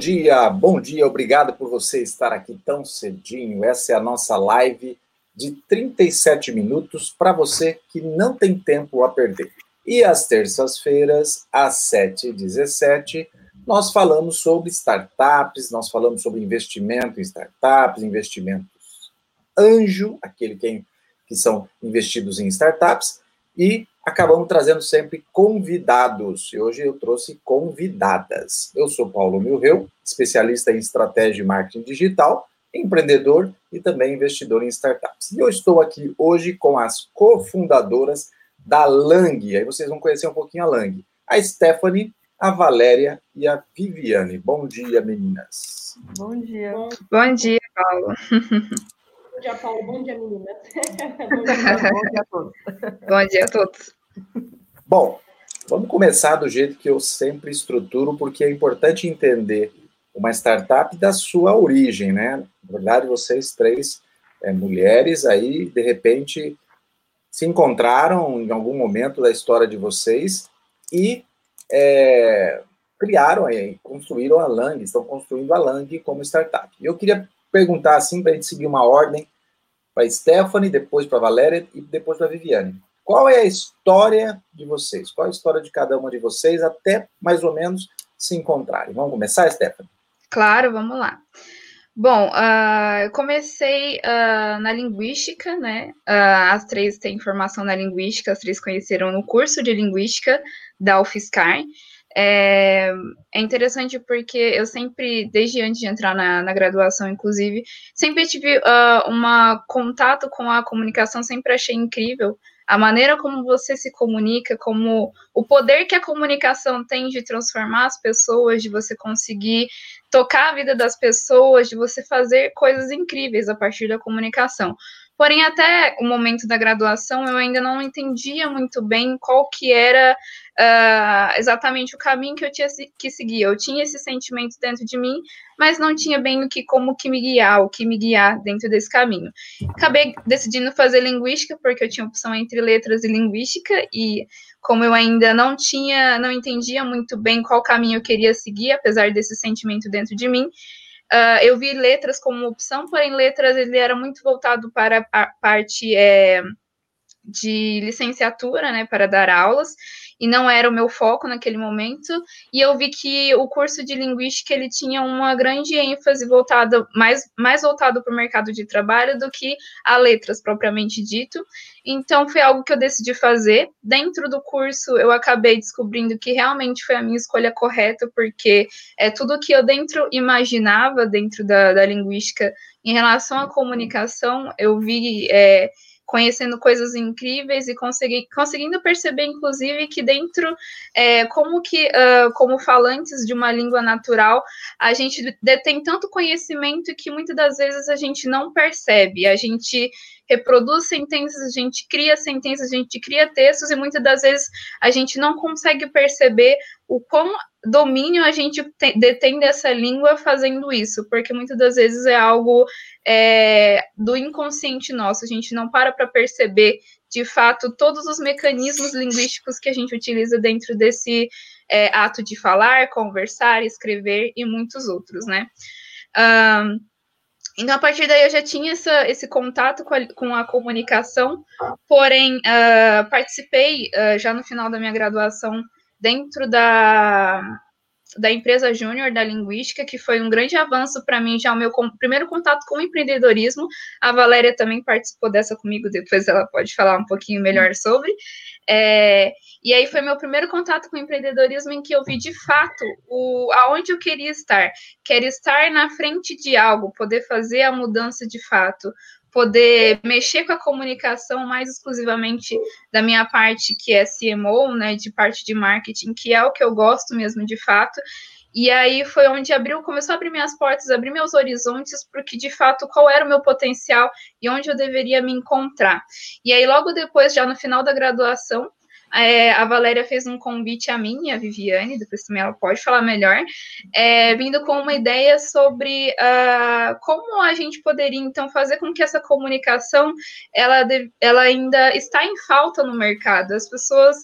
Bom dia, bom dia, obrigado por você estar aqui tão cedinho. Essa é a nossa live de 37 minutos para você que não tem tempo a perder. E às terças-feiras, às 7h17, nós falamos sobre startups, nós falamos sobre investimento em startups, investimentos anjo, aquele que, que são investidos em startups, e acabamos trazendo sempre convidados. E hoje eu trouxe convidadas. Eu sou Paulo Milreu, especialista em estratégia e marketing digital, empreendedor e também investidor em startups. E eu estou aqui hoje com as cofundadoras da Lang. Aí vocês vão conhecer um pouquinho a Lang. A Stephanie, a Valéria e a Viviane. Bom dia, meninas. Bom dia. Bom dia, Paulo. Bom dia, Paulo. Bom dia, meninas. bom, dia, bom dia a todos. Bom dia a todos. Bom, vamos começar do jeito que eu sempre estruturo, porque é importante entender uma startup da sua origem, né? Na verdade, vocês três é, mulheres aí, de repente, se encontraram em algum momento da história de vocês e é, criaram, aí, construíram a Lang, estão construindo a Lang como startup. Eu queria perguntar assim, para a gente seguir uma ordem, para Stephanie, depois para Valéria e depois para Viviane. Qual é a história de vocês? Qual é a história de cada uma de vocês até mais ou menos se encontrarem? Vamos começar, Stephanie? Claro, vamos lá. Bom, uh, eu comecei uh, na linguística, né? Uh, as três têm formação na linguística, as três conheceram no curso de linguística da UFSCar. É, é, interessante porque eu sempre, desde antes de entrar na, na graduação, inclusive, sempre tive uh, um contato com a comunicação, sempre achei incrível a maneira como você se comunica, como o poder que a comunicação tem de transformar as pessoas, de você conseguir tocar a vida das pessoas, de você fazer coisas incríveis a partir da comunicação. Porém, até o momento da graduação, eu ainda não entendia muito bem qual que era uh, exatamente o caminho que eu tinha que seguir. Eu tinha esse sentimento dentro de mim, mas não tinha bem o que como que me guiar, o que me guiar dentro desse caminho. Acabei decidindo fazer linguística porque eu tinha opção entre letras e linguística e como eu ainda não tinha, não entendia muito bem qual caminho eu queria seguir, apesar desse sentimento dentro de mim, Uh, eu vi letras como opção, porém letras ele era muito voltado para a parte é, de licenciatura, né, para dar aulas, e não era o meu foco naquele momento, e eu vi que o curso de linguística ele tinha uma grande ênfase voltada mais, mais voltado para o mercado de trabalho do que a letras propriamente dito. Então foi algo que eu decidi fazer. Dentro do curso eu acabei descobrindo que realmente foi a minha escolha correta, porque é tudo que eu dentro imaginava dentro da, da linguística em relação à comunicação, eu vi é, conhecendo coisas incríveis e consegui, conseguindo perceber, inclusive, que dentro, é, como que, uh, como falantes de uma língua natural, a gente detém tanto conhecimento que muitas das vezes a gente não percebe, a gente reproduz sentenças, a gente cria sentenças, a gente cria textos e muitas das vezes a gente não consegue perceber o quão domínio a gente tem, detém dessa língua fazendo isso, porque muitas das vezes é algo é, do inconsciente nosso, a gente não para para perceber de fato todos os mecanismos linguísticos que a gente utiliza dentro desse é, ato de falar, conversar, escrever e muitos outros, né? Um, então, a partir daí, eu já tinha essa, esse contato com a, com a comunicação, porém, uh, participei uh, já no final da minha graduação dentro da, da empresa júnior da linguística, que foi um grande avanço para mim, já o meu primeiro contato com o empreendedorismo. A Valéria também participou dessa comigo, depois ela pode falar um pouquinho melhor sobre. É, e aí foi meu primeiro contato com o empreendedorismo em que eu vi de fato o, aonde eu queria estar. Quero estar na frente de algo, poder fazer a mudança de fato, poder mexer com a comunicação mais exclusivamente da minha parte, que é CMO, né, de parte de marketing, que é o que eu gosto mesmo de fato. E aí foi onde abriu, começou a abrir minhas portas, abrir meus horizontes, porque de fato qual era o meu potencial e onde eu deveria me encontrar. E aí logo depois, já no final da graduação, é, a Valéria fez um convite a mim a Viviane, depois também ela pode falar melhor, é, vindo com uma ideia sobre uh, como a gente poderia, então, fazer com que essa comunicação, ela, ela ainda está em falta no mercado. As pessoas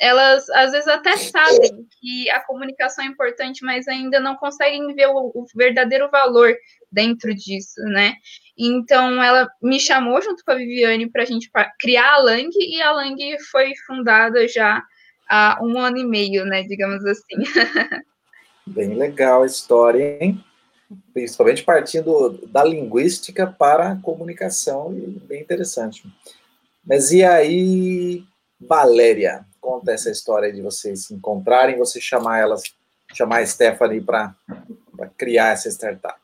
elas às vezes até sabem que a comunicação é importante, mas ainda não conseguem ver o, o verdadeiro valor dentro disso, né? Então ela me chamou junto com a Viviane para a gente criar a Lang e a Lang foi fundada já há um ano e meio, né? Digamos assim. Bem legal a história, hein? Principalmente partindo da linguística para a comunicação, bem interessante. Mas e aí, Valéria? Conta essa história de vocês se encontrarem, você chamar elas, chamar a Stephanie para criar essa startup.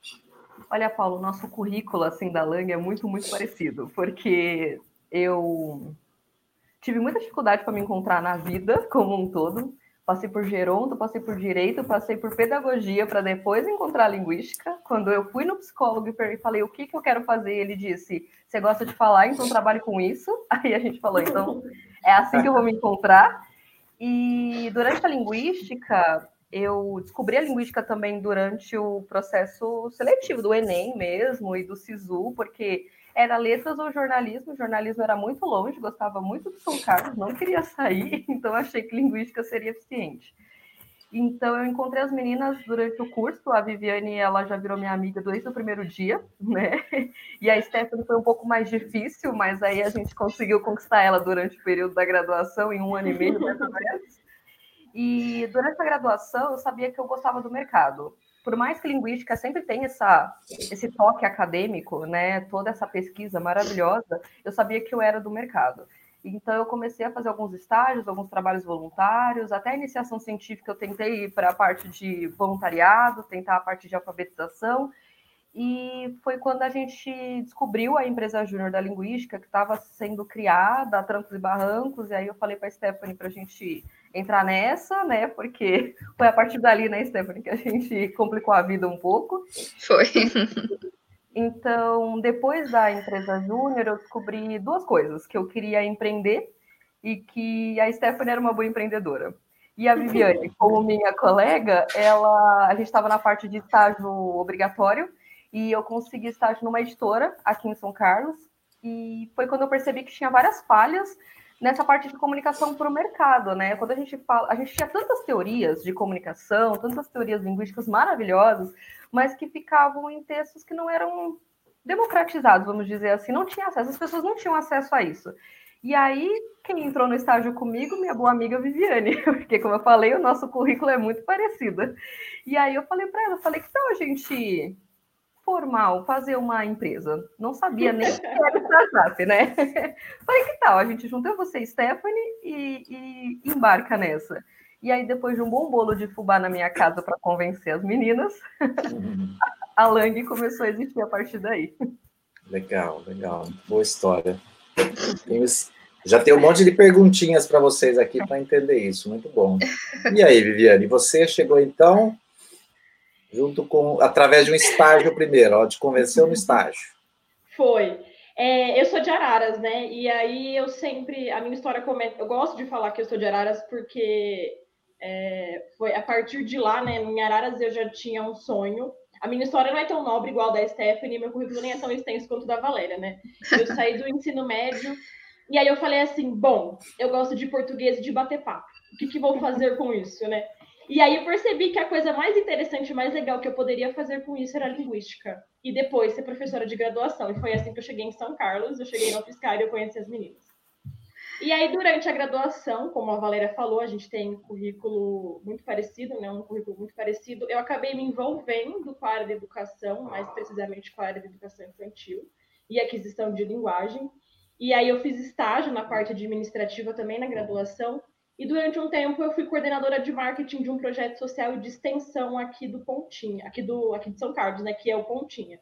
Olha, Paulo, nosso currículo assim da Lang é muito, muito parecido, porque eu tive muita dificuldade para me encontrar na vida como um todo. Passei por geronto, passei por direito, passei por pedagogia para depois encontrar linguística. Quando eu fui no psicólogo e falei o que, que eu quero fazer, ele disse: Você gosta de falar, então trabalhe com isso. Aí a gente falou: Então é assim que eu vou me encontrar. E durante a linguística, eu descobri a linguística também durante o processo seletivo do Enem mesmo e do SISU, porque era letras ou jornalismo. O jornalismo era muito longe, gostava muito do São Carlos, não queria sair, então achei que linguística seria eficiente. Então eu encontrei as meninas durante o curso, a Viviane, ela já virou minha amiga desde o primeiro dia, né? E a Stephanie foi um pouco mais difícil, mas aí a gente conseguiu conquistar ela durante o período da graduação, em um ano e meio, mais ou menos. E durante a graduação eu sabia que eu gostava do mercado por mais que linguística sempre tenha essa, esse toque acadêmico, né, toda essa pesquisa maravilhosa, eu sabia que eu era do mercado. Então, eu comecei a fazer alguns estágios, alguns trabalhos voluntários, até a iniciação científica eu tentei ir para a parte de voluntariado, tentar a parte de alfabetização, e foi quando a gente descobriu a empresa júnior da linguística, que estava sendo criada a trancos e barrancos, e aí eu falei para a Stephanie para a gente entrar nessa, né? Porque foi a partir dali, né, Stephanie, que a gente complicou a vida um pouco. Foi. Então, depois da empresa júnior, eu descobri duas coisas: que eu queria empreender e que a Stephanie era uma boa empreendedora. E a Viviane, como minha colega, ela, a gente estava na parte de estágio obrigatório e eu consegui estágio numa editora aqui em São Carlos. E foi quando eu percebi que tinha várias falhas nessa parte de comunicação para o mercado, né? Quando a gente fala, a gente tinha tantas teorias de comunicação, tantas teorias linguísticas maravilhosas, mas que ficavam em textos que não eram democratizados, vamos dizer assim, não tinha acesso, as pessoas não tinham acesso a isso. E aí, quem entrou no estágio comigo, minha boa amiga Viviane, porque, como eu falei, o nosso currículo é muito parecido. E aí eu falei para ela, falei, que tal a gente formal, fazer uma empresa. Não sabia nem que era startup, né? Falei, que tal? A gente junta você e Stephanie e, e embarca nessa. E aí, depois de um bom bolo de fubá na minha casa para convencer as meninas, a Lang começou a existir a partir daí. Legal, legal. Boa história. Já tem um monte de perguntinhas para vocês aqui para entender isso. Muito bom. E aí, Viviane, você chegou então junto com através de um estágio primeiro, ó, te convenceu no estágio. Foi. É, eu sou de Araras, né? E aí eu sempre a minha história comenta. Eu gosto de falar que eu sou de Araras porque é, foi a partir de lá, né? Em Araras eu já tinha um sonho. A minha história não é tão nobre igual da Stephanie, meu currículo nem é tão extenso quanto da Valéria, né? Eu saí do ensino médio e aí eu falei assim: bom, eu gosto de português e de bater papo. O que, que vou fazer com isso, né? E aí eu percebi que a coisa mais interessante, mais legal que eu poderia fazer com isso era linguística. E depois ser professora de graduação. E foi assim que eu cheguei em São Carlos, eu cheguei no UFSCar e eu conheci as meninas. E aí, durante a graduação, como a Valéria falou, a gente tem um currículo muito parecido, né? Um currículo muito parecido. Eu acabei me envolvendo com a área de educação, mais precisamente com a área de educação infantil e aquisição de linguagem. E aí eu fiz estágio na parte administrativa também na graduação, e durante um tempo eu fui coordenadora de marketing de um projeto social de extensão aqui do Pontinha, aqui do aqui de São Carlos, né, que é o Pontinha.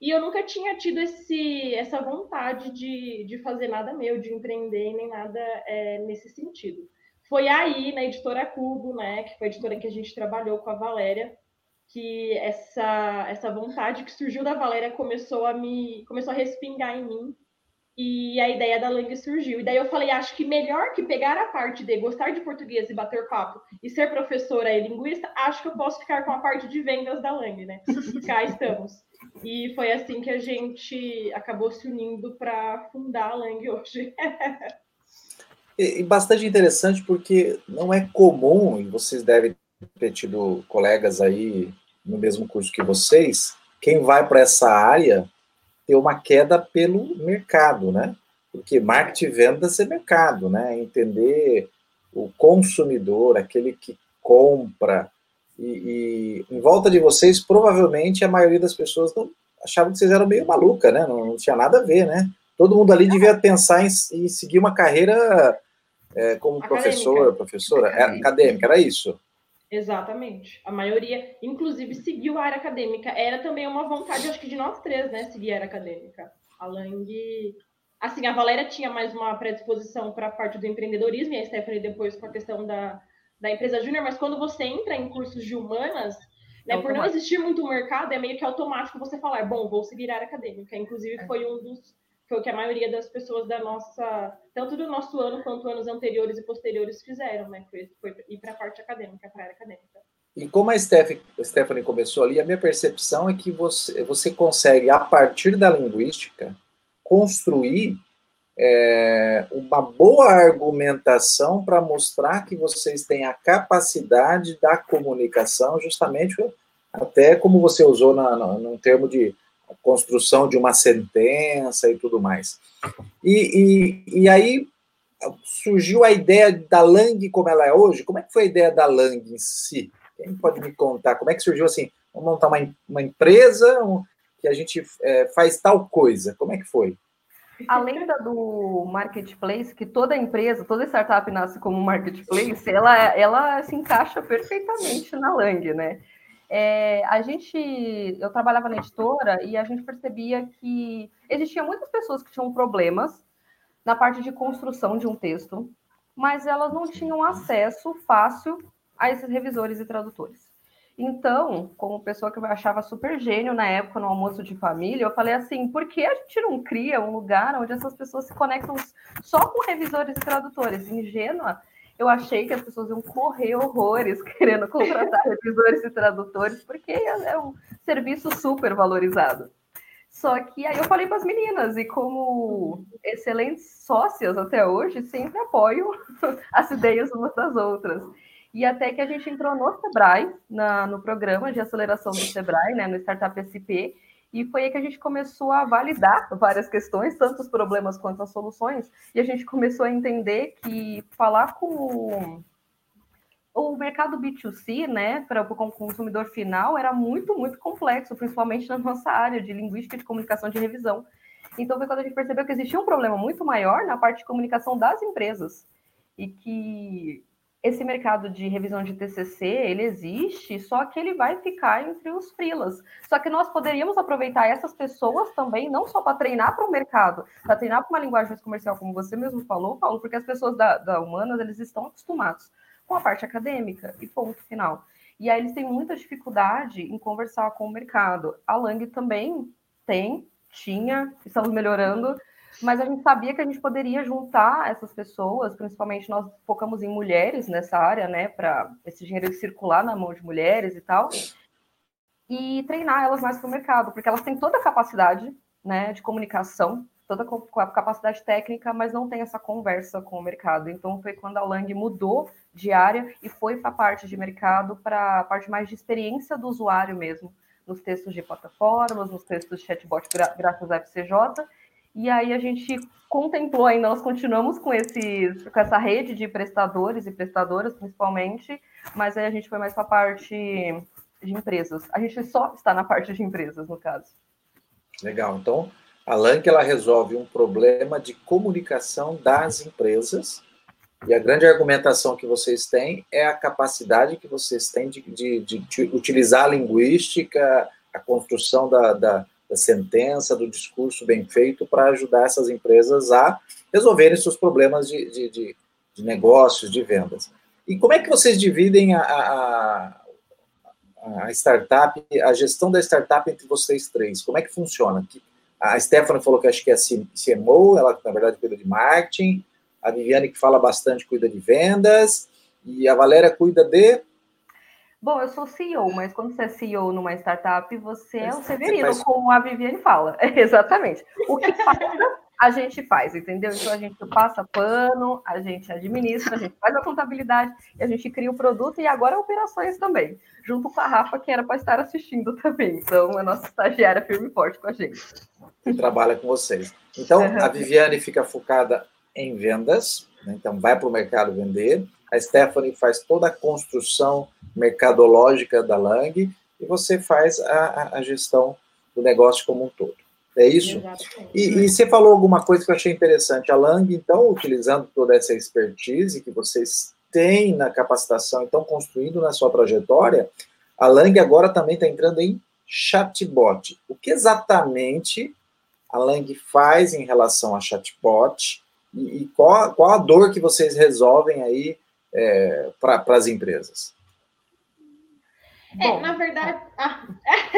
E eu nunca tinha tido esse, essa vontade de, de fazer nada meu, de empreender, nem nada é, nesse sentido. Foi aí, na editora Cubo, né, que foi a editora que a gente trabalhou com a Valéria, que essa, essa vontade que surgiu da Valéria começou a me começou a respingar em mim e a ideia da Lang surgiu. E daí eu falei, acho que melhor que pegar a parte de gostar de português e bater papo e ser professora e linguista, acho que eu posso ficar com a parte de vendas da Lang, né? Cá estamos. E foi assim que a gente acabou se unindo para fundar a Lang hoje. E bastante interessante porque não é comum, e vocês devem ter tido colegas aí no mesmo curso que vocês, quem vai para essa área ter uma queda pelo mercado, né? Porque marketing e vendas é mercado, né? Entender o consumidor, aquele que compra, e, e, em volta de vocês, provavelmente a maioria das pessoas não achavam que vocês eram meio maluca, né? Não, não tinha nada a ver, né? Todo mundo ali devia pensar em, em seguir uma carreira é, como acadêmica. professor, professora, acadêmica. É, acadêmica, era isso? Exatamente. A maioria, inclusive, seguiu a área acadêmica. Era também uma vontade, acho que de nós três, né? Seguir a área acadêmica. A Lang. Assim, a Valéria tinha mais uma predisposição para a parte do empreendedorismo, e a Stephanie depois com a questão da, da empresa júnior, mas quando você entra em cursos de humanas, né, por não existir muito mercado, é meio que automático você falar, bom, vou seguir a área acadêmica. Inclusive, é. foi um dos foi o que a maioria das pessoas da nossa, tanto do nosso ano quanto anos anteriores e posteriores fizeram, né? Foi, foi ir para a parte acadêmica, para a área acadêmica. E como a Stephanie começou ali, a minha percepção é que você, você consegue, a partir da linguística, construir é, uma boa argumentação para mostrar que vocês têm a capacidade da comunicação, justamente até como você usou na, na, num termo de construção de uma sentença e tudo mais. E, e, e aí surgiu a ideia da Lang como ela é hoje. Como é que foi a ideia da Lang em si? Quem pode me contar? Como é que surgiu assim? Vamos montar uma, uma empresa que a gente é, faz tal coisa. Como é que foi? A lenda do marketplace, que toda empresa, toda startup nasce como marketplace, ela, ela se encaixa perfeitamente na Lang, né? É, a gente, eu trabalhava na editora e a gente percebia que existiam muitas pessoas que tinham problemas na parte de construção de um texto, mas elas não tinham acesso fácil a esses revisores e tradutores. Então, como pessoa que eu achava super gênio na época no almoço de família, eu falei assim: por que a gente não cria um lugar onde essas pessoas se conectam só com revisores e tradutores? Ingênua, eu achei que as pessoas iam correr horrores querendo contratar revisores e tradutores, porque é um serviço super valorizado. Só que aí eu falei para as meninas, e como excelentes sócias até hoje, sempre apoio as ideias umas das outras. E até que a gente entrou no Sebrae, na, no programa de aceleração do Sebrae, né, no Startup SP, e foi aí que a gente começou a validar várias questões, tanto os problemas quanto as soluções, e a gente começou a entender que falar com o mercado B2C, né, para o consumidor final, era muito, muito complexo, principalmente na nossa área de linguística, de comunicação de revisão. Então foi quando a gente percebeu que existia um problema muito maior na parte de comunicação das empresas e que esse mercado de revisão de TCC, ele existe, só que ele vai ficar entre os frilas. Só que nós poderíamos aproveitar essas pessoas também, não só para treinar para o mercado, para treinar para uma linguagem comercial, como você mesmo falou, Paulo, porque as pessoas da, da Humanas, eles estão acostumados com a parte acadêmica e ponto final. E aí eles têm muita dificuldade em conversar com o mercado. A Lang também tem, tinha, estamos melhorando, mas a gente sabia que a gente poderia juntar essas pessoas, principalmente nós focamos em mulheres nessa área, né, para esse dinheiro circular na mão de mulheres e tal, e treinar elas mais para o mercado, porque elas têm toda a capacidade, né, de comunicação, toda a capacidade técnica, mas não tem essa conversa com o mercado. Então foi quando a Lang mudou de área e foi para a parte de mercado, para a parte mais de experiência do usuário mesmo, nos textos de plataformas, nos textos de chatbot graças à FCJ, e aí a gente contemplou ainda, nós continuamos com, esses, com essa rede de prestadores e prestadoras, principalmente, mas aí a gente foi mais para a parte de empresas. A gente só está na parte de empresas, no caso. Legal. Então, a LANC ela resolve um problema de comunicação das empresas. E a grande argumentação que vocês têm é a capacidade que vocês têm de, de, de utilizar a linguística, a construção da, da da sentença, do discurso bem feito para ajudar essas empresas a resolverem seus problemas de, de, de, de negócios, de vendas. E como é que vocês dividem a, a, a, startup, a gestão da startup entre vocês três? Como é que funciona? A Stephanie falou que acho que é CMO, ela na verdade cuida de marketing, a Viviane que fala bastante cuida de vendas, e a Valéria cuida de Bom, eu sou CEO, mas quando você é CEO numa startup, você é o Severino, faz... como a Viviane fala. Exatamente. O que falta a gente faz, entendeu? Então a gente passa pano, a gente administra, a gente faz a contabilidade e a gente cria o produto e agora operações também, junto com a Rafa, que era para estar assistindo também. Então, a nossa estagiária firme e forte com a gente. E trabalha com vocês. Então, a Viviane fica focada em vendas, né? então vai para o mercado vender. A Stephanie faz toda a construção mercadológica da Lang e você faz a, a gestão do negócio como um todo. É isso? E, e, você falou alguma coisa que eu achei interessante. A Lang, então, utilizando toda essa expertise que vocês têm na capacitação e estão construindo na sua trajetória, a Lang agora também está entrando em chatbot. O que exatamente a Lang faz em relação a chatbot e, e qual, qual a dor que vocês resolvem aí é, para as empresas? É, Bom, na verdade. Ah.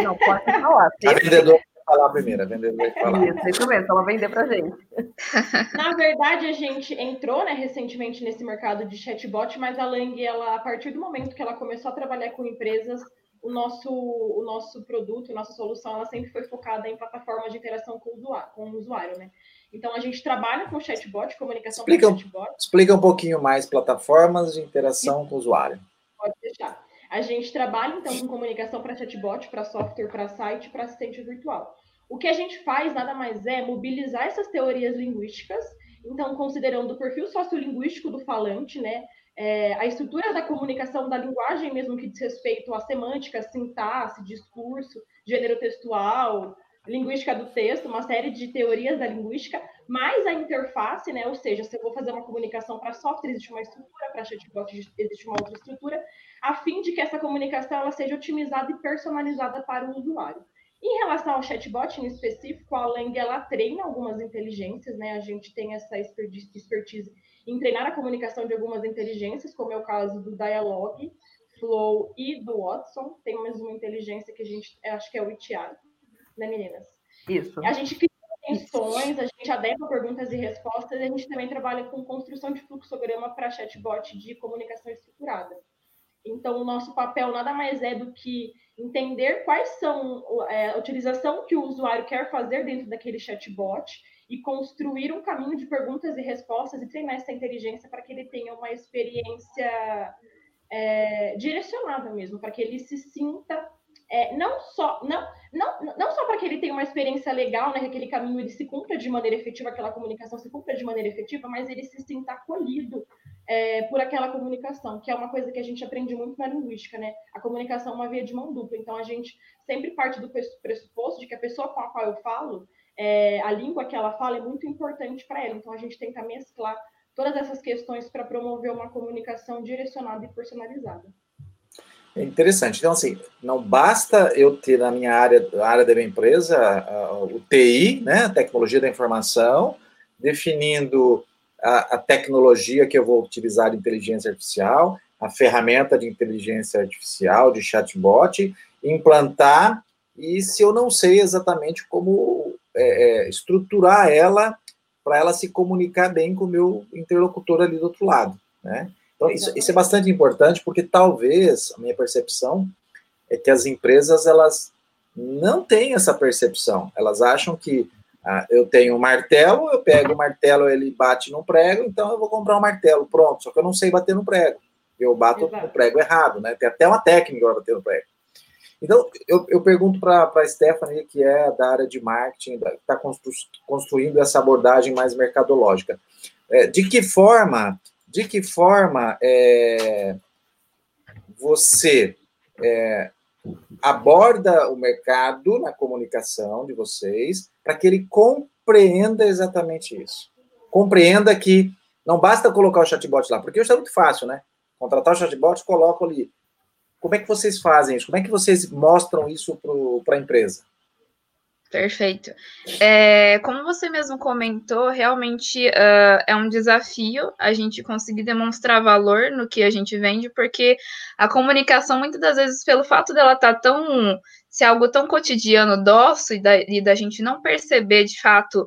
Não, pode falar. A vendedora falar primeiro, a vendedora vai falar. Isso, isso mesmo, ela vender para gente. Na verdade, a gente entrou né, recentemente nesse mercado de chatbot, mas a Lang, ela, a partir do momento que ela começou a trabalhar com empresas, o nosso, o nosso produto, a nossa solução, ela sempre foi focada em plataformas de interação com o usuário, com o usuário né? Então, a gente trabalha com chatbot, comunicação explica, com chatbot. Explica um pouquinho mais plataformas de interação com o usuário. Pode deixar. A gente trabalha, então, com comunicação para chatbot, para software, para site, para assistente virtual. O que a gente faz nada mais é mobilizar essas teorias linguísticas, então, considerando o perfil sociolinguístico do falante, né, é, a estrutura da comunicação, da linguagem mesmo que diz respeito à semântica, sintaxe, discurso, gênero textual, linguística do texto, uma série de teorias da linguística, mais a interface, né? Ou seja, se eu vou fazer uma comunicação para software, existe uma estrutura, para chatbot existe uma outra estrutura, a fim de que essa comunicação ela seja otimizada e personalizada para o usuário. Em relação ao chatbot em específico, a Lang ela treina algumas inteligências, né? A gente tem essa expertise em treinar a comunicação de algumas inteligências, como é o caso do Dialog, Flow e do Watson. Tem mais uma inteligência que a gente acho que é o Itiar, né, meninas? Isso. A gente cria questões, a gente adequa perguntas e respostas, e a gente também trabalha com construção de fluxograma para chatbot de comunicação estruturada. Então, o nosso papel nada mais é do que entender quais são é, a utilização que o usuário quer fazer dentro daquele chatbot e construir um caminho de perguntas e respostas e treinar essa inteligência para que ele tenha uma experiência é, direcionada mesmo, para que ele se sinta é, não só não, não, não só para que ele tenha uma experiência legal, né, que aquele caminho ele se cumpra de maneira efetiva, aquela comunicação se cumpra de maneira efetiva, mas ele se sinta acolhido é, por aquela comunicação, que é uma coisa que a gente aprende muito na linguística, né? A comunicação é uma via de mão dupla, então a gente sempre parte do pressuposto de que a pessoa com a qual eu falo, é, a língua que ela fala é muito importante para ela, então a gente tenta mesclar todas essas questões para promover uma comunicação direcionada e personalizada. É interessante. Então, assim, não basta eu ter na minha área, área da minha empresa, o TI, né, a tecnologia da informação, definindo a, a, tecnologia que eu vou utilizar de inteligência artificial, a ferramenta de inteligência artificial, de chatbot, implantar, e se eu não sei exatamente como é, é, estruturar ela para ela se comunicar bem com o meu interlocutor ali do outro lado, né? Então, isso, isso é bastante importante, porque talvez, a minha percepção, é que as empresas, elas não têm essa percepção. Elas acham que ah, eu tenho um martelo, eu pego o martelo, ele bate no prego, então eu vou comprar um martelo, pronto. Só que eu não sei bater no prego. Eu bato Exato. no prego errado, né? Tem até uma técnica para bater no prego. Então, eu, eu pergunto para a Stephanie, que é da área de marketing, que está constru, construindo essa abordagem mais mercadológica. É, de que forma de que forma é, você é, aborda o mercado na comunicação de vocês para que ele compreenda exatamente isso. Compreenda que não basta colocar o chatbot lá, porque hoje é muito fácil, né? Contratar o chatbot, coloco ali. Como é que vocês fazem isso? Como é que vocês mostram isso para a empresa? Perfeito. É, como você mesmo comentou, realmente uh, é um desafio a gente conseguir demonstrar valor no que a gente vende, porque a comunicação, muitas das vezes, pelo fato dela estar tá tão. ser algo tão cotidiano, doce, e da, e da gente não perceber de fato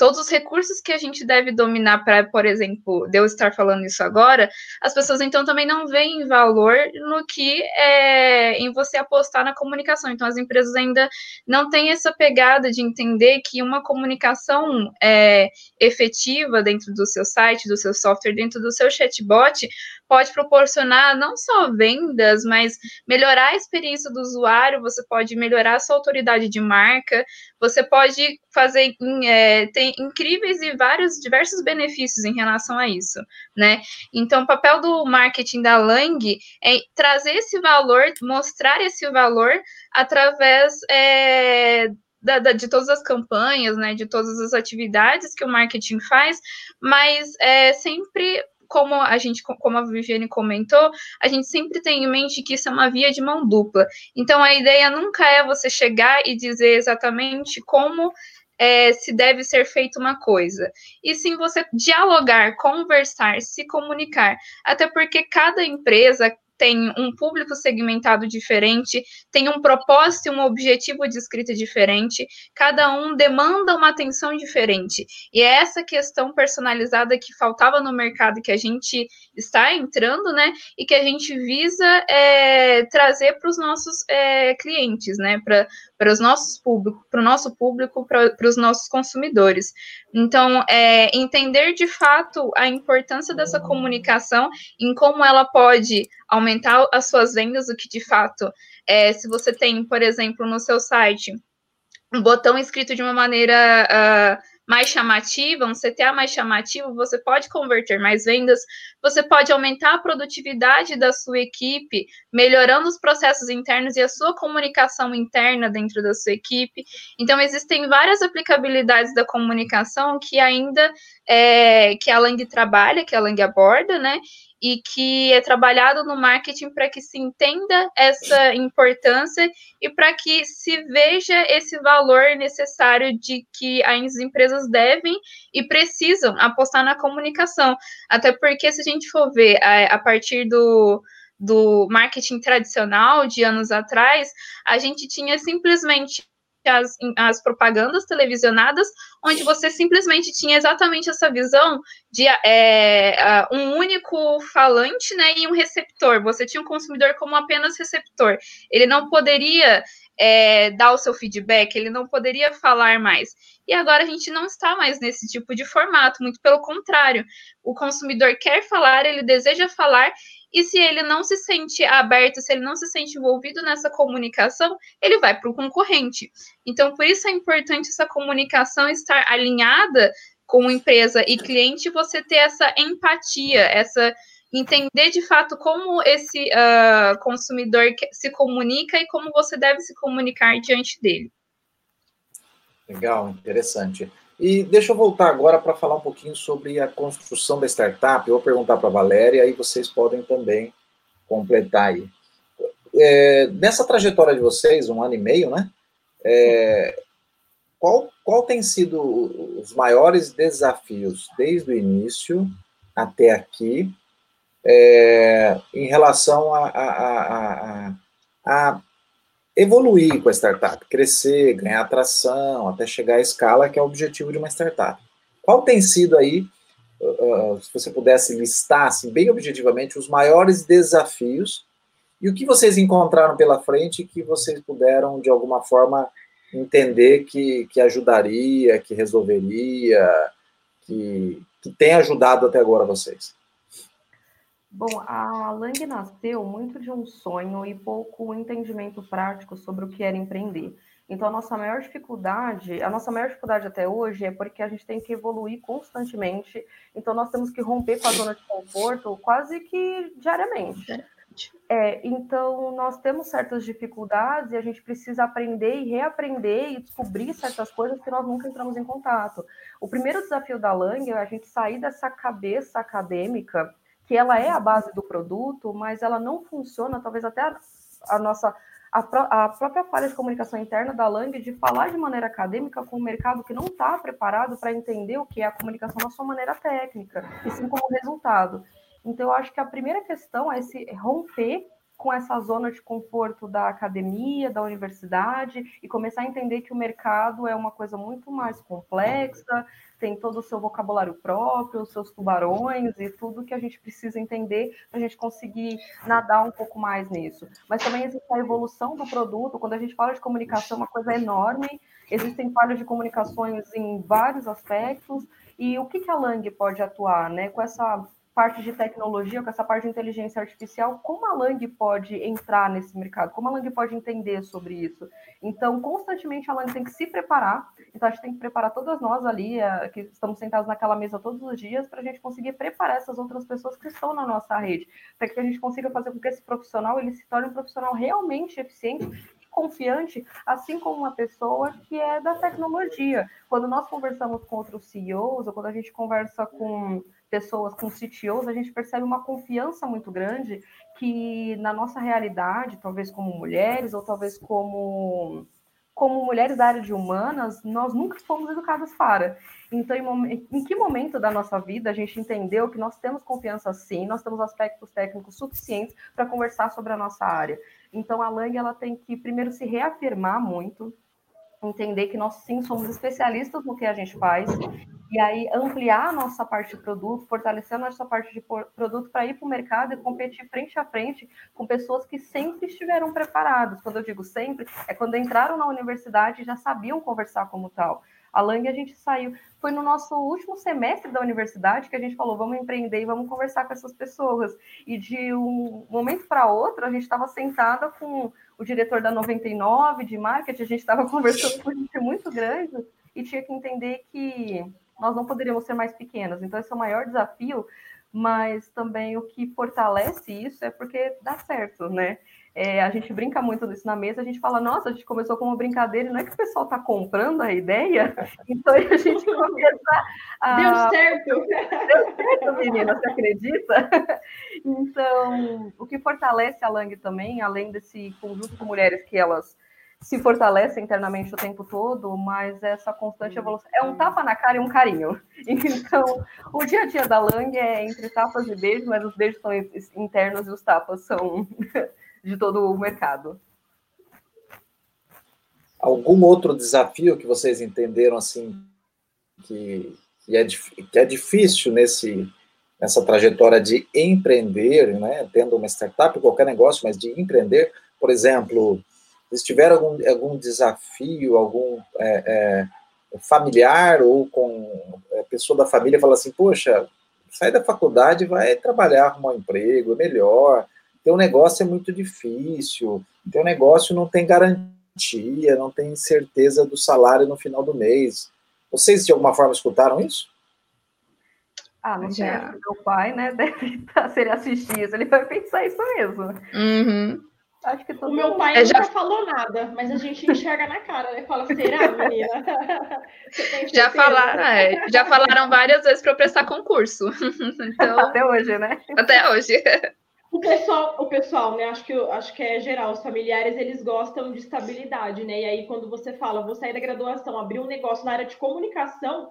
todos os recursos que a gente deve dominar para, por exemplo, eu estar falando isso agora, as pessoas então também não veem valor no que é em você apostar na comunicação. Então as empresas ainda não têm essa pegada de entender que uma comunicação é, efetiva dentro do seu site, do seu software, dentro do seu chatbot, pode proporcionar não só vendas, mas melhorar a experiência do usuário, você pode melhorar a sua autoridade de marca, você pode fazer é, tem incríveis e vários diversos benefícios em relação a isso, né? Então, o papel do marketing da Lang é trazer esse valor, mostrar esse valor através é, da, da, de todas as campanhas, né, de todas as atividades que o marketing faz, mas é sempre como a gente, como a Viviane comentou, a gente sempre tem em mente que isso é uma via de mão dupla. Então a ideia nunca é você chegar e dizer exatamente como é, se deve ser feita uma coisa. E sim você dialogar, conversar, se comunicar. Até porque cada empresa, tem um público segmentado diferente, tem um propósito e um objetivo de escrita diferente, cada um demanda uma atenção diferente. E é essa questão personalizada que faltava no mercado que a gente está entrando, né? E que a gente visa é, trazer para os nossos é, clientes, né? Para os nossos públicos, para o nosso público, para os nossos consumidores. Então, é, entender de fato a importância dessa comunicação, em como ela pode aumentar as suas vendas, o que de fato, é, se você tem, por exemplo, no seu site um botão escrito de uma maneira uh, mais chamativa, um CTA mais chamativo, você pode converter mais vendas, você pode aumentar a produtividade da sua equipe, melhorando os processos internos e a sua comunicação interna dentro da sua equipe. Então, existem várias aplicabilidades da comunicação que ainda é, que a Lang trabalha, que a Lang aborda, né? E que é trabalhado no marketing para que se entenda essa importância e para que se veja esse valor necessário de que as empresas devem e precisam apostar na comunicação. Até porque, se a gente for ver a, a partir do, do marketing tradicional de anos atrás, a gente tinha simplesmente as, as propagandas televisionadas, onde você simplesmente tinha exatamente essa visão de é, um único falante né, e um receptor. Você tinha um consumidor como apenas receptor. Ele não poderia é, dar o seu feedback, ele não poderia falar mais. E agora a gente não está mais nesse tipo de formato, muito pelo contrário. O consumidor quer falar, ele deseja falar, e se ele não se sente aberto, se ele não se sente envolvido nessa comunicação, ele vai para o concorrente. Então, por isso é importante essa comunicação estar alinhada com empresa e cliente, você ter essa empatia, essa entender de fato como esse uh, consumidor se comunica e como você deve se comunicar diante dele. Legal, interessante. E deixa eu voltar agora para falar um pouquinho sobre a construção da startup. Eu vou perguntar para a Valéria, aí vocês podem também completar aí. É, nessa trajetória de vocês, um ano e meio, né? É, qual, qual tem sido os maiores desafios desde o início até aqui é, em relação a, a, a, a evoluir com a startup, crescer, ganhar atração, até chegar à escala que é o objetivo de uma startup. Qual tem sido aí, uh, se você pudesse listar, assim, bem objetivamente, os maiores desafios e o que vocês encontraram pela frente que vocês puderam, de alguma forma, entender que, que ajudaria, que resolveria, que, que tem ajudado até agora vocês? Bom, a Lang nasceu muito de um sonho e pouco entendimento prático sobre o que era empreender. Então, a nossa maior dificuldade, a nossa maior dificuldade até hoje é porque a gente tem que evoluir constantemente. Então, nós temos que romper com a zona de conforto quase que diariamente. É, então, nós temos certas dificuldades e a gente precisa aprender e reaprender e descobrir certas coisas que nós nunca entramos em contato. O primeiro desafio da Lang é a gente sair dessa cabeça acadêmica que ela é a base do produto, mas ela não funciona, talvez até a, a nossa a, a, própria falha de comunicação interna da Lang de falar de maneira acadêmica com um mercado que não está preparado para entender o que é a comunicação na sua maneira técnica, e sim como resultado. Então, eu acho que a primeira questão é se romper com essa zona de conforto da academia, da universidade, e começar a entender que o mercado é uma coisa muito mais complexa, tem todo o seu vocabulário próprio, os seus tubarões e tudo que a gente precisa entender para a gente conseguir nadar um pouco mais nisso. Mas também existe a evolução do produto, quando a gente fala de comunicação, é uma coisa enorme, existem falhas de comunicações em vários aspectos, e o que, que a Lang pode atuar, né? Com essa parte de tecnologia, com essa parte de inteligência artificial, como a Lang pode entrar nesse mercado? Como a Lang pode entender sobre isso? Então, constantemente a Lang tem que se preparar. Então, a gente tem que preparar todas nós ali, eh, que estamos sentados naquela mesa todos os dias, para a gente conseguir preparar essas outras pessoas que estão na nossa rede, para que a gente consiga fazer com que esse profissional ele se torne um profissional realmente eficiente confiante, assim como uma pessoa que é da tecnologia. Quando nós conversamos com outros CEOs, ou quando a gente conversa com pessoas, com CTOs, a gente percebe uma confiança muito grande que na nossa realidade, talvez como mulheres, ou talvez como como mulheres da área de humanas, nós nunca fomos educadas para. Então, em, em, que momento da nossa vida a gente entendeu que nós temos confiança sim, nós temos aspectos técnicos suficientes para conversar sobre a nossa área. Então, a Lang ela tem que primeiro se reafirmar muito, entender que nós sim somos especialistas no que a gente faz e aí ampliar a nossa parte de produto, fortalecer a nossa parte de produto para ir para o mercado e competir frente a frente com pessoas que sempre estiveram preparadas. Quando eu digo sempre, é quando entraram na universidade e já sabiam conversar como tal. A Lang a gente saiu, foi no nosso último semestre da universidade que a gente falou, vamos empreender e vamos conversar com essas pessoas. E de um momento para outro, a gente estava sentada com o diretor da 99 de marketing, a gente estava conversando com gente muito grande e tinha que entender que nós não poderíamos ser mais pequenas. Então, esse é o maior desafio, mas também o que fortalece isso é porque dá certo, né? É, a gente brinca muito disso na mesa, a gente fala, nossa, a gente começou com uma brincadeira, e não é que o pessoal está comprando a ideia, então a gente começa a... Deu certo! Deu certo, menina, você acredita? Então, o que fortalece a Lang também, além desse conjunto de mulheres que elas se fortalecem internamente o tempo todo, mas essa constante evolução é um tapa na cara e um carinho. Então, o dia a dia da Lang é entre tapas e beijos, mas os beijos são internos e os tapas são de todo o mercado. Algum outro desafio que vocês entenderam assim que, que, é, que é difícil nesse, nessa trajetória de empreender, né? Tendo uma startup, qualquer negócio, mas de empreender, por exemplo, se tiver algum, algum desafio, algum é, é, familiar ou com a é, pessoa da família fala assim, poxa, sai da faculdade, vai trabalhar, arrumar um emprego, é melhor, teu negócio é muito difícil, teu negócio não tem garantia, não tem certeza do salário no final do mês. Vocês, de alguma forma, escutaram isso? Ah, não sei, meu pai, né, deve estar, se ele assistir isso, ele vai pensar isso mesmo. Uhum. Acho que o meu pai é, nunca já... falou nada, mas a gente enxerga na cara, né? Fala, será, menina? já falaram, é, já falaram várias vezes para eu prestar concurso. Então, até hoje, né? Até hoje. O pessoal, o pessoal, né? Acho que, acho que é geral, os familiares eles gostam de estabilidade, né? E aí, quando você fala, vou sair da graduação, abrir um negócio na área de comunicação,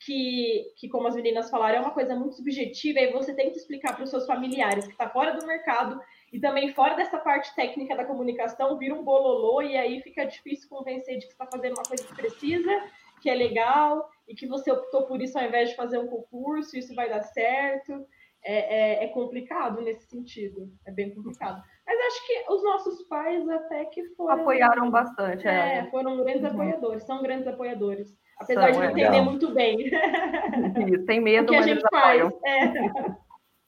que, que como as meninas falaram, é uma coisa muito subjetiva, e você tem que explicar para os seus familiares que está fora do mercado e também fora dessa parte técnica da comunicação, vira um bololô, e aí fica difícil convencer de que está fazendo uma coisa que precisa, que é legal, e que você optou por isso ao invés de fazer um concurso, isso vai dar certo é, é, é, complicado nesse sentido. É bem complicado. Mas acho que os nossos pais até que foram. Apoiaram bastante, é. é foram grandes uhum. apoiadores, são grandes apoiadores. Apesar São, de não entender legal. muito bem. Isso, tem medo, o que a gente faz. É.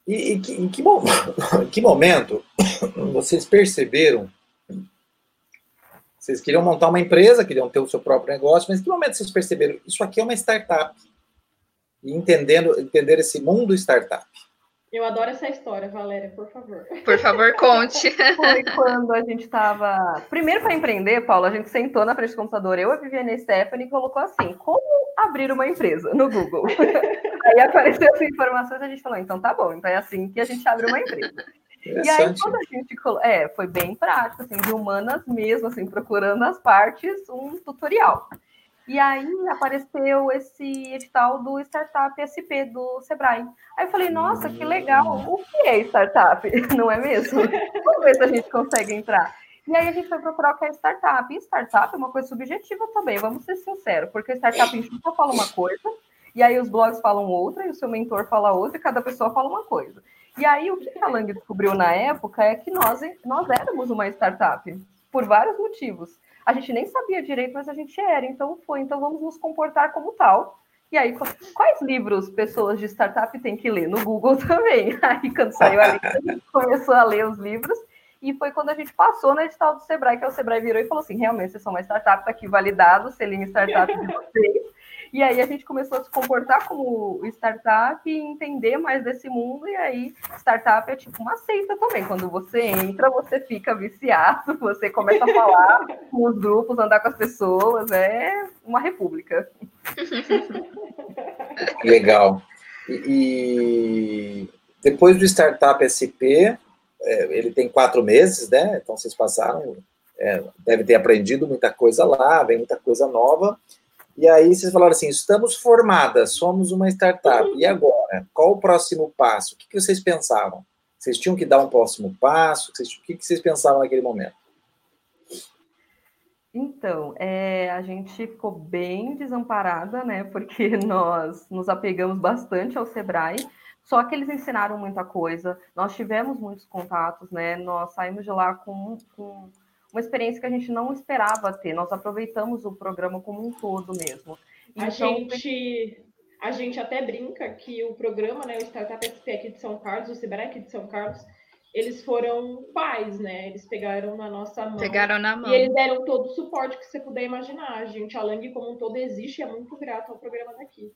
E, e que, em, que, em que momento vocês perceberam vocês queriam montar uma empresa, queriam ter o seu próprio negócio, mas em que momento vocês perceberam isso aqui é uma startup? E entendendo, entender esse mundo startup. Eu adoro essa história, Valéria, por favor. Por favor, conte. Foi quando a gente estava. Primeiro, para empreender, Paulo, a gente sentou na frente do computador, eu, a Viviane e a Stephanie, e colocou assim: como abrir uma empresa no Google. Aí apareceu essa informações e a gente falou: então tá bom, então é assim que a gente abre uma empresa. E aí, quando a gente. É, foi bem prático, assim, de humanas mesmo, assim, procurando as partes, um tutorial. E aí apareceu esse edital do Startup SP do Sebrae. Aí eu falei, nossa, que legal, o que é startup? Não é mesmo? Vamos ver se a gente consegue entrar. E aí a gente foi procurar o que é startup. E startup é uma coisa subjetiva também, vamos ser sinceros, porque startup enxuta fala uma coisa, e aí os blogs falam outra, e o seu mentor fala outra, e cada pessoa fala uma coisa. E aí o que a Lang descobriu na época é que nós, nós éramos uma startup, por vários motivos. A gente nem sabia direito, mas a gente era, então foi, então vamos nos comportar como tal. E aí, quais livros pessoas de startup têm que ler? No Google também. Aí, quando saiu a lista, a gente começou a ler os livros e foi quando a gente passou na edital do Sebrae, que o Sebrae virou e falou assim: realmente, vocês são uma startup, tá aqui validado, selinho startup de vocês. E aí a gente começou a se comportar como startup e entender mais desse mundo. E aí, startup é tipo uma seita também. Quando você entra, você fica viciado, você começa a falar com os grupos, andar com as pessoas. É uma república. Legal. E, e depois do Startup SP, é, ele tem quatro meses, né? Então vocês passaram, é, deve ter aprendido muita coisa lá, vem muita coisa nova. E aí vocês falaram assim: estamos formadas, somos uma startup. E agora? Qual o próximo passo? O que, que vocês pensavam? Vocês tinham que dar um próximo passo? o que, que vocês pensavam naquele momento? Então, é, a gente ficou bem desamparada, né? Porque nós nos apegamos bastante ao Sebrae. Só que eles ensinaram muita coisa, nós tivemos muitos contatos, né? Nós saímos de lá com, com uma experiência que a gente não esperava ter. Nós aproveitamos o programa como um todo mesmo. Então, a gente a gente até brinca que o programa, né, o Startup SP aqui de São Carlos, o Sebrae aqui de São Carlos, eles foram pais, né? Eles pegaram na nossa mão. Pegaram na mão. E eles deram todo o suporte que você puder imaginar. A gente, a Lang como um todo existe e é muito grato ao programa daqui.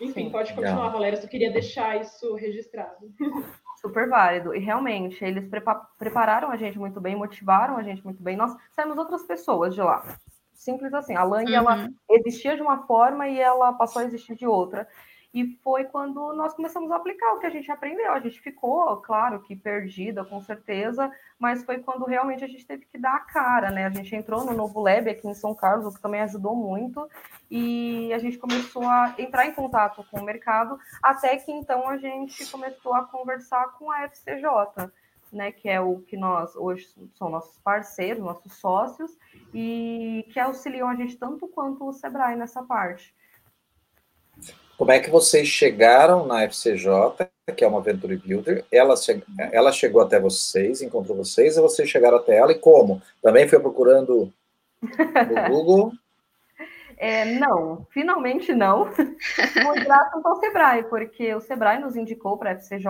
Enfim, Sim, pode continuar, legal. Valéria, só queria deixar isso registrado. Super válido. E realmente, eles prepa prepararam a gente muito bem, motivaram a gente muito bem. Nós saímos outras pessoas de lá. Simples assim. A Lang, uhum. ela existia de uma forma e ela passou a existir de outra. E foi quando nós começamos a aplicar o que a gente aprendeu. A gente ficou, claro, que perdida, com certeza, mas foi quando realmente a gente teve que dar a cara, né? A gente entrou no novo lab aqui em São Carlos, o que também ajudou muito, e a gente começou a entrar em contato com o mercado, até que então a gente começou a conversar com a FCJ. Né, que é o que nós hoje são nossos parceiros, nossos sócios, e que auxiliam a gente tanto quanto o Sebrae nessa parte. Como é que vocês chegaram na FCJ, que é uma Venture Builder? Ela, che ela chegou até vocês, encontrou vocês, e vocês chegaram até ela, e como? Também foi procurando no Google? É, não, finalmente não. Muito graças ao Sebrae, porque o Sebrae nos indicou para a FCJ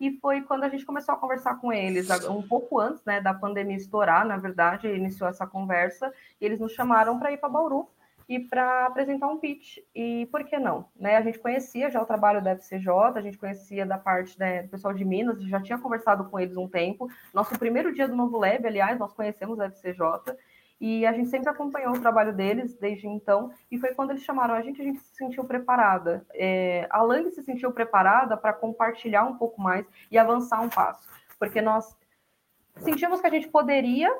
e foi quando a gente começou a conversar com eles, um pouco antes né, da pandemia estourar, na verdade, iniciou essa conversa, e eles nos chamaram para ir para Bauru e para apresentar um pitch. E por que não? Né? A gente conhecia já o trabalho da FCJ, a gente conhecia da parte né, do pessoal de Minas, já tinha conversado com eles um tempo. Nosso primeiro dia do Novo Lab, aliás, nós conhecemos a FCJ. E a gente sempre acompanhou o trabalho deles desde então, e foi quando eles chamaram a gente, a gente se sentiu preparada. É, a Lang se sentiu preparada para compartilhar um pouco mais e avançar um passo, porque nós sentimos que a gente poderia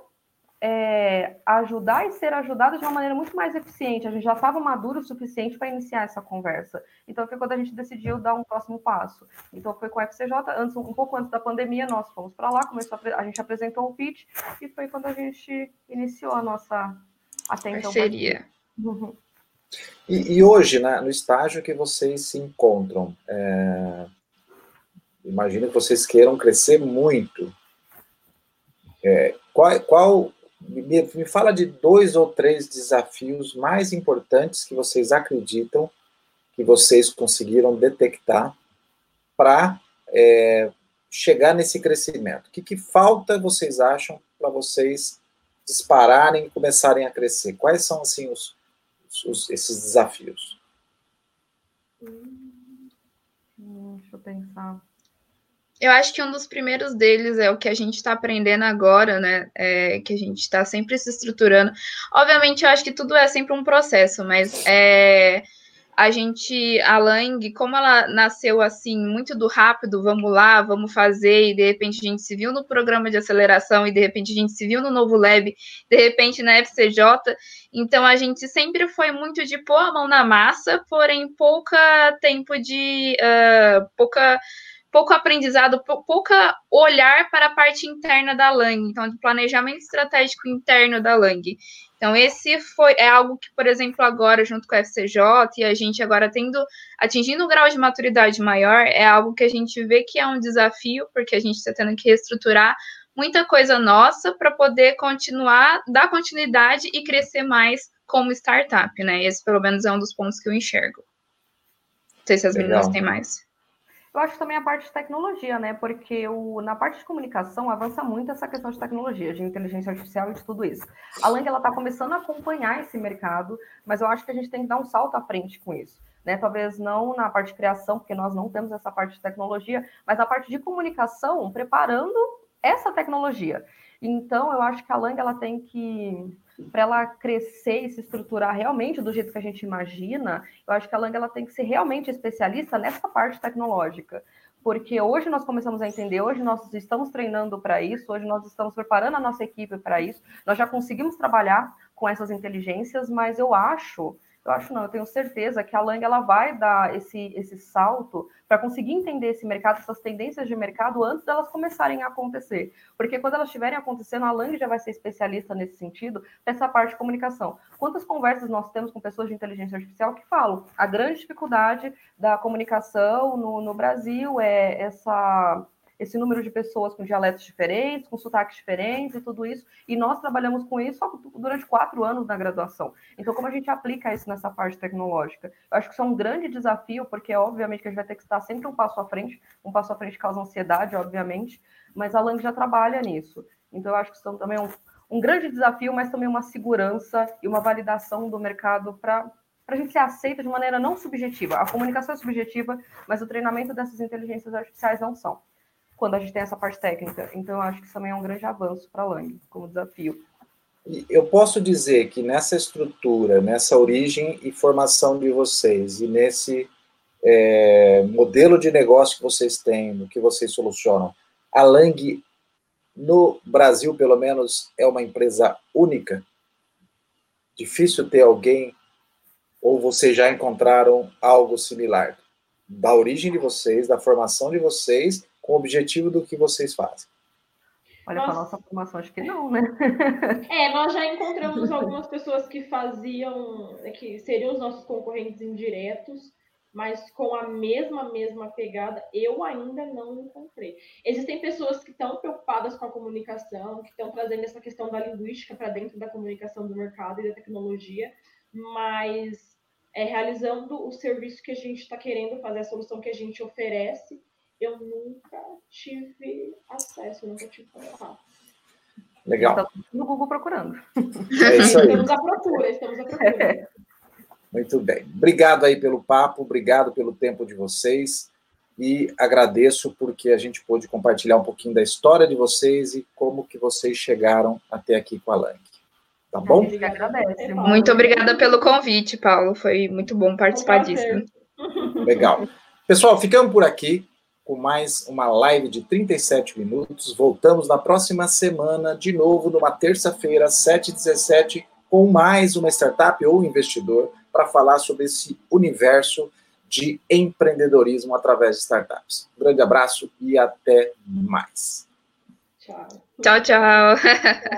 é, ajudar e ser ajudado de uma maneira muito mais eficiente. A gente já estava maduro o suficiente para iniciar essa conversa. Então foi quando a gente decidiu dar um próximo passo. Então foi com a FCJ, antes, um pouco antes da pandemia, nós fomos para lá, começou a, a, gente apresentou o pitch e foi quando a gente iniciou a nossa até então parceria. Uhum. E, e, hoje, né, no estágio que vocês se encontram, é... imagino que vocês queiram crescer muito. É, qual, qual me, me fala de dois ou três desafios mais importantes que vocês acreditam que vocês conseguiram detectar para é, chegar nesse crescimento. O que, que falta, vocês acham, para vocês dispararem e começarem a crescer? Quais são, assim, os, os esses desafios? Hum, deixa eu pensar. Eu acho que um dos primeiros deles é o que a gente está aprendendo agora, né? É, que a gente está sempre se estruturando. Obviamente, eu acho que tudo é sempre um processo, mas é, a gente, a Lang, como ela nasceu assim, muito do rápido, vamos lá, vamos fazer, e de repente a gente se viu no programa de aceleração, e de repente a gente se viu no Novo Lab, de repente na FCJ, então a gente sempre foi muito de pôr a mão na massa, porém pouca tempo de. Uh, pouca pouco aprendizado, pouca olhar para a parte interna da Lang, então, de planejamento estratégico interno da Lang. Então, esse foi é algo que, por exemplo, agora, junto com a FCJ, e a gente agora tendo, atingindo um grau de maturidade maior, é algo que a gente vê que é um desafio, porque a gente está tendo que reestruturar muita coisa nossa para poder continuar, dar continuidade e crescer mais como startup, né? Esse, pelo menos, é um dos pontos que eu enxergo. Não sei se as Legal. meninas têm mais. Eu acho também a parte de tecnologia, né? Porque o, na parte de comunicação avança muito essa questão de tecnologia, de inteligência artificial e de tudo isso. A Lang ela está começando a acompanhar esse mercado, mas eu acho que a gente tem que dar um salto à frente com isso. Né? Talvez não na parte de criação, porque nós não temos essa parte de tecnologia, mas a parte de comunicação, preparando essa tecnologia. Então, eu acho que a Lang ela tem que para ela crescer e se estruturar realmente do jeito que a gente imagina, eu acho que a Lang ela tem que ser realmente especialista nessa parte tecnológica. Porque hoje nós começamos a entender, hoje nós estamos treinando para isso, hoje nós estamos preparando a nossa equipe para isso, nós já conseguimos trabalhar com essas inteligências, mas eu acho eu acho não, eu tenho certeza que a Lang ela vai dar esse, esse salto para conseguir entender esse mercado, essas tendências de mercado antes delas começarem a acontecer. Porque quando elas estiverem acontecendo, a Lang já vai ser especialista nesse sentido, nessa parte de comunicação. Quantas conversas nós temos com pessoas de inteligência artificial que falam a grande dificuldade da comunicação no, no Brasil é essa esse número de pessoas com dialetos diferentes, com sotaques diferentes e tudo isso. E nós trabalhamos com isso durante quatro anos na graduação. Então, como a gente aplica isso nessa parte tecnológica? Eu acho que isso é um grande desafio, porque obviamente que a gente vai ter que estar sempre um passo à frente. Um passo à frente causa ansiedade, obviamente, mas a Lang já trabalha nisso. Então, eu acho que isso também é um, um grande desafio, mas também uma segurança e uma validação do mercado para para a gente ser aceita de maneira não subjetiva. A comunicação é subjetiva, mas o treinamento dessas inteligências artificiais não são quando a gente tem essa parte técnica. Então, eu acho que isso também é um grande avanço para a Lang, como desafio. Eu posso dizer que nessa estrutura, nessa origem e formação de vocês, e nesse é, modelo de negócio que vocês têm, no que vocês solucionam, a Lang, no Brasil, pelo menos, é uma empresa única? Difícil ter alguém, ou vocês já encontraram algo similar? Da origem de vocês, da formação de vocês com o objetivo do que vocês fazem? Olha, nós... para nossa formação, acho que não, né? É, nós já encontramos algumas pessoas que faziam, que seriam os nossos concorrentes indiretos, mas com a mesma, mesma pegada, eu ainda não encontrei. Existem pessoas que estão preocupadas com a comunicação, que estão trazendo essa questão da linguística para dentro da comunicação do mercado e da tecnologia, mas é, realizando o serviço que a gente está querendo fazer, a solução que a gente oferece, eu nunca tive acesso, eu nunca tive contato. Legal. Está no Google procurando. É isso aí. Estamos à procura, estamos à procura. Muito bem. Obrigado aí pelo papo, obrigado pelo tempo de vocês e agradeço porque a gente pôde compartilhar um pouquinho da história de vocês e como que vocês chegaram até aqui com a Lang. Tá bom? Agradece. Muito obrigada pelo convite, Paulo. Foi muito bom participar disso. Legal. Pessoal, ficamos por aqui com mais uma live de 37 minutos. Voltamos na próxima semana, de novo, numa terça-feira, 7h17, com mais uma startup ou investidor para falar sobre esse universo de empreendedorismo através de startups. Um grande abraço e até mais. Tchau, tchau. tchau.